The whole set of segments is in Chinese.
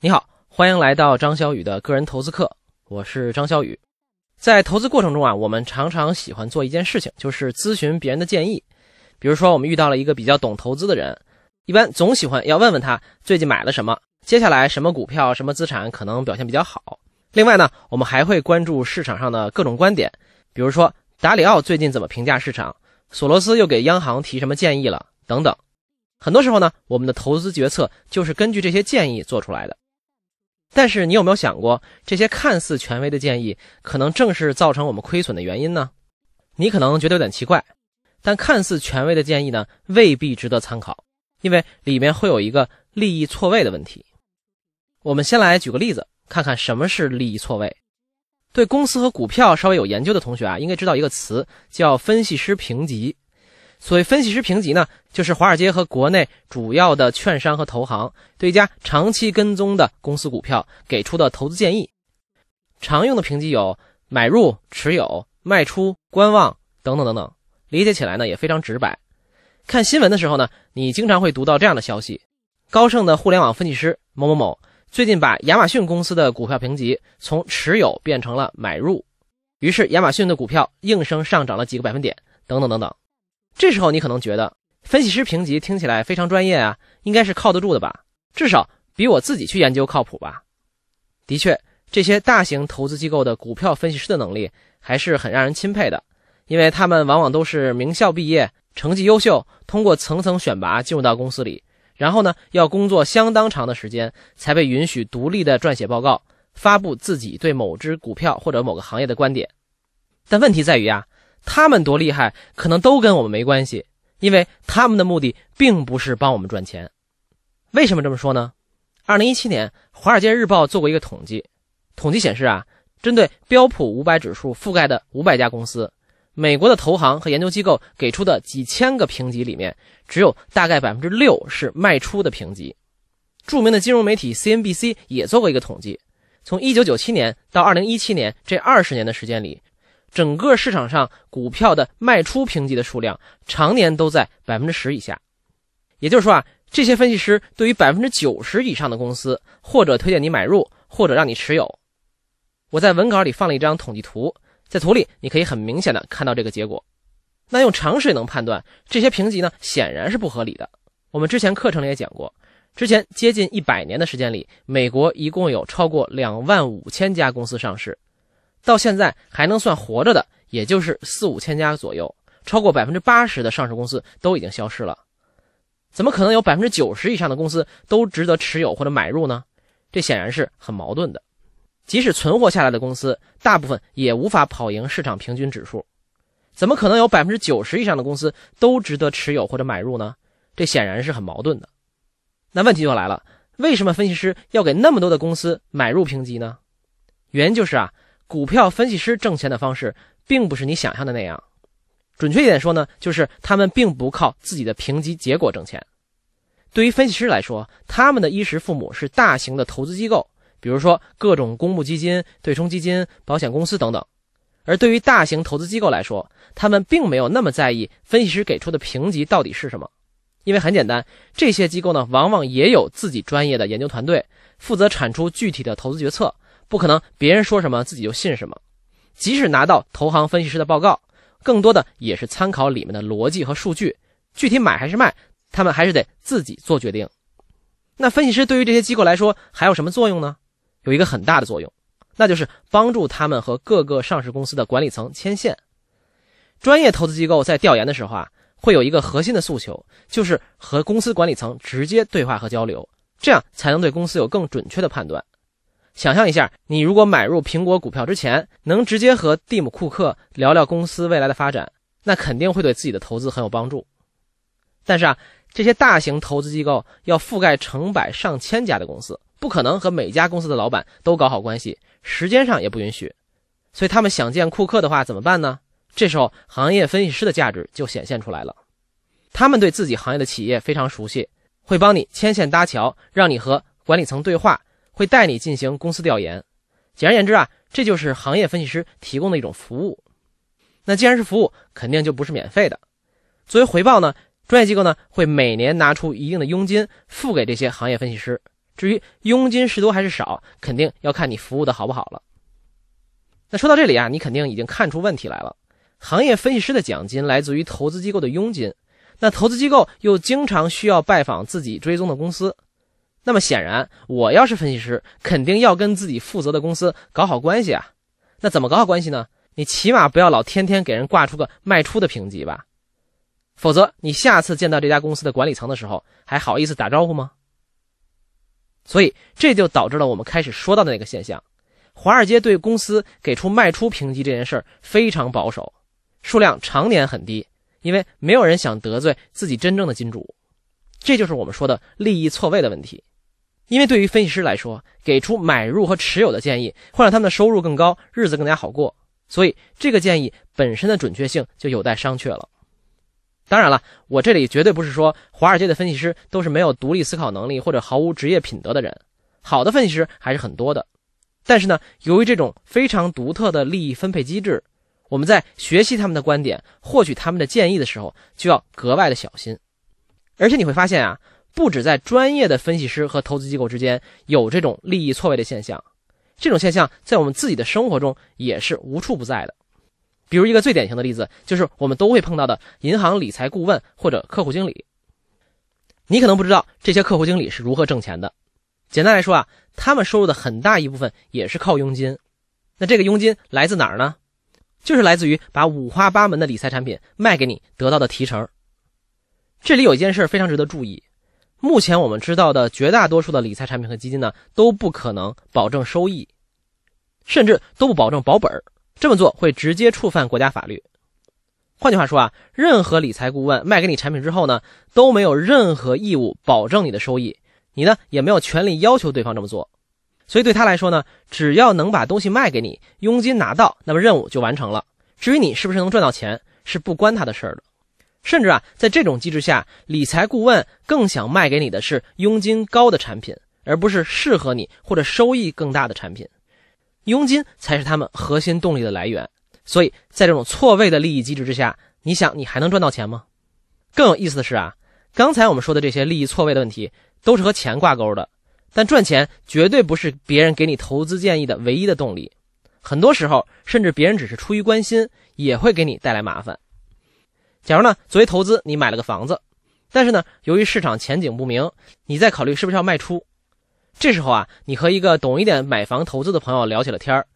你好，欢迎来到张小雨的个人投资课，我是张小雨。在投资过程中啊，我们常常喜欢做一件事情，就是咨询别人的建议。比如说，我们遇到了一个比较懂投资的人，一般总喜欢要问问他最近买了什么，接下来什么股票、什么资产可能表现比较好。另外呢，我们还会关注市场上的各种观点，比如说达里奥最近怎么评价市场，索罗斯又给央行提什么建议了等等。很多时候呢，我们的投资决策就是根据这些建议做出来的。但是你有没有想过，这些看似权威的建议，可能正是造成我们亏损的原因呢？你可能觉得有点奇怪，但看似权威的建议呢，未必值得参考，因为里面会有一个利益错位的问题。我们先来举个例子，看看什么是利益错位。对公司和股票稍微有研究的同学啊，应该知道一个词，叫分析师评级。所谓分析师评级呢，就是华尔街和国内主要的券商和投行对一家长期跟踪的公司股票给出的投资建议。常用的评级有买入、持有、卖出、观望等等等等，理解起来呢也非常直白。看新闻的时候呢，你经常会读到这样的消息：高盛的互联网分析师某某某最近把亚马逊公司的股票评级从持有变成了买入，于是亚马逊的股票应声上涨了几个百分点，等等等等。这时候你可能觉得分析师评级听起来非常专业啊，应该是靠得住的吧？至少比我自己去研究靠谱吧？的确，这些大型投资机构的股票分析师的能力还是很让人钦佩的，因为他们往往都是名校毕业，成绩优秀，通过层层选拔进入到公司里，然后呢要工作相当长的时间才被允许独立的撰写报告，发布自己对某只股票或者某个行业的观点。但问题在于啊。他们多厉害，可能都跟我们没关系，因为他们的目的并不是帮我们赚钱。为什么这么说呢？二零一七年，《华尔街日报》做过一个统计，统计显示啊，针对标普五百指数覆盖的五百家公司，美国的投行和研究机构给出的几千个评级里面，只有大概百分之六是卖出的评级。著名的金融媒体 CNBC 也做过一个统计，从一九九七年到二零一七年这二十年的时间里。整个市场上股票的卖出评级的数量常年都在百分之十以下，也就是说啊，这些分析师对于百分之九十以上的公司，或者推荐你买入，或者让你持有。我在文稿里放了一张统计图，在图里你可以很明显的看到这个结果。那用常识也能判断，这些评级呢显然是不合理的。我们之前课程里也讲过，之前接近一百年的时间里，美国一共有超过两万五千家公司上市。到现在还能算活着的，也就是四五千家左右，超过百分之八十的上市公司都已经消失了。怎么可能有百分之九十以上的公司都值得持有或者买入呢？这显然是很矛盾的。即使存活下来的公司，大部分也无法跑赢市场平均指数。怎么可能有百分之九十以上的公司都值得持有或者买入呢？这显然是很矛盾的。那问题就来了，为什么分析师要给那么多的公司买入评级呢？原因就是啊。股票分析师挣钱的方式，并不是你想象的那样。准确一点说呢，就是他们并不靠自己的评级结果挣钱。对于分析师来说，他们的衣食父母是大型的投资机构，比如说各种公募基金、对冲基金、保险公司等等。而对于大型投资机构来说，他们并没有那么在意分析师给出的评级到底是什么，因为很简单，这些机构呢，往往也有自己专业的研究团队，负责产出具体的投资决策。不可能，别人说什么自己就信什么。即使拿到投行分析师的报告，更多的也是参考里面的逻辑和数据。具体买还是卖，他们还是得自己做决定。那分析师对于这些机构来说还有什么作用呢？有一个很大的作用，那就是帮助他们和各个上市公司的管理层牵线。专业投资机构在调研的时候啊，会有一个核心的诉求，就是和公司管理层直接对话和交流，这样才能对公司有更准确的判断。想象一下，你如果买入苹果股票之前，能直接和蒂姆·库克聊聊公司未来的发展，那肯定会对自己的投资很有帮助。但是啊，这些大型投资机构要覆盖成百上千家的公司，不可能和每家公司的老板都搞好关系，时间上也不允许。所以他们想见库克的话怎么办呢？这时候，行业分析师的价值就显现出来了。他们对自己行业的企业非常熟悉，会帮你牵线搭桥，让你和管理层对话。会带你进行公司调研，简而言之啊，这就是行业分析师提供的一种服务。那既然是服务，肯定就不是免费的。作为回报呢，专业机构呢会每年拿出一定的佣金付给这些行业分析师，至于佣金是多还是少，肯定要看你服务的好不好了。那说到这里啊，你肯定已经看出问题来了。行业分析师的奖金来自于投资机构的佣金，那投资机构又经常需要拜访自己追踪的公司，那么显然，我要是分析师，肯定要跟自己负责的公司搞好关系啊。那怎么搞好关系呢？你起码不要老天天给人挂出个卖出的评级吧，否则你下次见到这家公司的管理层的时候，还好意思打招呼吗？所以这就导致了我们开始说到的那个现象：华尔街对公司给出卖出评级这件事儿非常保守。数量常年很低，因为没有人想得罪自己真正的金主，这就是我们说的利益错位的问题。因为对于分析师来说，给出买入和持有的建议会让他们的收入更高，日子更加好过，所以这个建议本身的准确性就有待商榷了。当然了，我这里绝对不是说华尔街的分析师都是没有独立思考能力或者毫无职业品德的人，好的分析师还是很多的。但是呢，由于这种非常独特的利益分配机制。我们在学习他们的观点、获取他们的建议的时候，就要格外的小心。而且你会发现啊，不止在专业的分析师和投资机构之间有这种利益错位的现象，这种现象在我们自己的生活中也是无处不在的。比如一个最典型的例子，就是我们都会碰到的银行理财顾问或者客户经理。你可能不知道这些客户经理是如何挣钱的。简单来说啊，他们收入的很大一部分也是靠佣金。那这个佣金来自哪儿呢？就是来自于把五花八门的理财产品卖给你得到的提成。这里有一件事非常值得注意：目前我们知道的绝大多数的理财产品和基金呢，都不可能保证收益，甚至都不保证保本儿这么做会直接触犯国家法律。换句话说啊，任何理财顾问卖给你产品之后呢，都没有任何义务保证你的收益，你呢也没有权利要求对方这么做。所以对他来说呢，只要能把东西卖给你，佣金拿到，那么任务就完成了。至于你是不是能赚到钱，是不关他的事儿的。甚至啊，在这种机制下，理财顾问更想卖给你的是佣金高的产品，而不是适合你或者收益更大的产品。佣金才是他们核心动力的来源。所以在这种错位的利益机制之下，你想你还能赚到钱吗？更有意思的是啊，刚才我们说的这些利益错位的问题，都是和钱挂钩的。但赚钱绝对不是别人给你投资建议的唯一的动力，很多时候甚至别人只是出于关心，也会给你带来麻烦。假如呢，作为投资，你买了个房子，但是呢，由于市场前景不明，你在考虑是不是要卖出。这时候啊，你和一个懂一点买房投资的朋友聊起了天儿，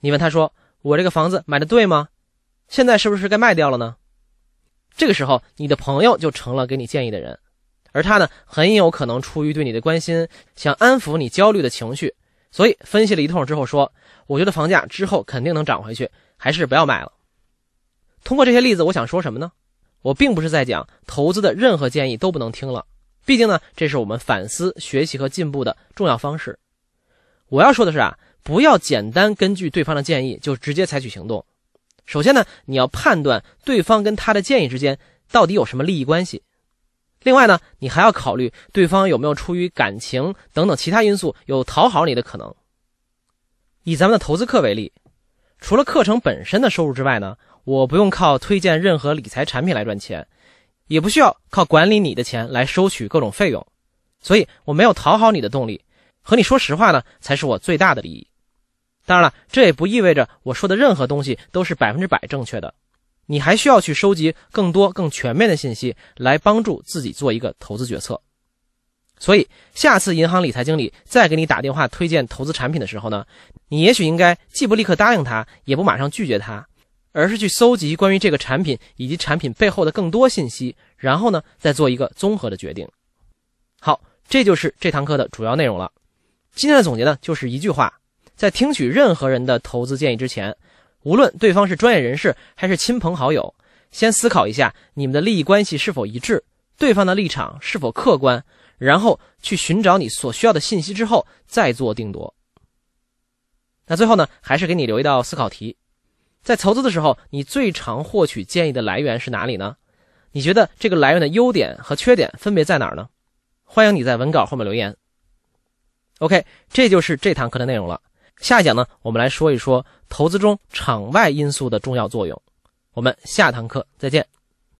你问他说：“我这个房子买的对吗？现在是不是该卖掉了呢？”这个时候，你的朋友就成了给你建议的人。而他呢，很有可能出于对你的关心，想安抚你焦虑的情绪，所以分析了一通之后说：“我觉得房价之后肯定能涨回去，还是不要卖了。”通过这些例子，我想说什么呢？我并不是在讲投资的任何建议都不能听了，毕竟呢，这是我们反思、学习和进步的重要方式。我要说的是啊，不要简单根据对方的建议就直接采取行动。首先呢，你要判断对方跟他的建议之间到底有什么利益关系。另外呢，你还要考虑对方有没有出于感情等等其他因素有讨好你的可能。以咱们的投资课为例，除了课程本身的收入之外呢，我不用靠推荐任何理财产品来赚钱，也不需要靠管理你的钱来收取各种费用，所以我没有讨好你的动力。和你说实话呢，才是我最大的利益。当然了，这也不意味着我说的任何东西都是百分之百正确的。你还需要去收集更多、更全面的信息，来帮助自己做一个投资决策。所以，下次银行理财经理再给你打电话推荐投资产品的时候呢，你也许应该既不立刻答应他，也不马上拒绝他，而是去搜集关于这个产品以及产品背后的更多信息，然后呢，再做一个综合的决定。好，这就是这堂课的主要内容了。今天的总结呢，就是一句话：在听取任何人的投资建议之前。无论对方是专业人士还是亲朋好友，先思考一下你们的利益关系是否一致，对方的立场是否客观，然后去寻找你所需要的信息之后再做定夺。那最后呢，还是给你留一道思考题：在投资的时候，你最常获取建议的来源是哪里呢？你觉得这个来源的优点和缺点分别在哪儿呢？欢迎你在文稿后面留言。OK，这就是这堂课的内容了。下一讲呢，我们来说一说投资中场外因素的重要作用。我们下堂课再见。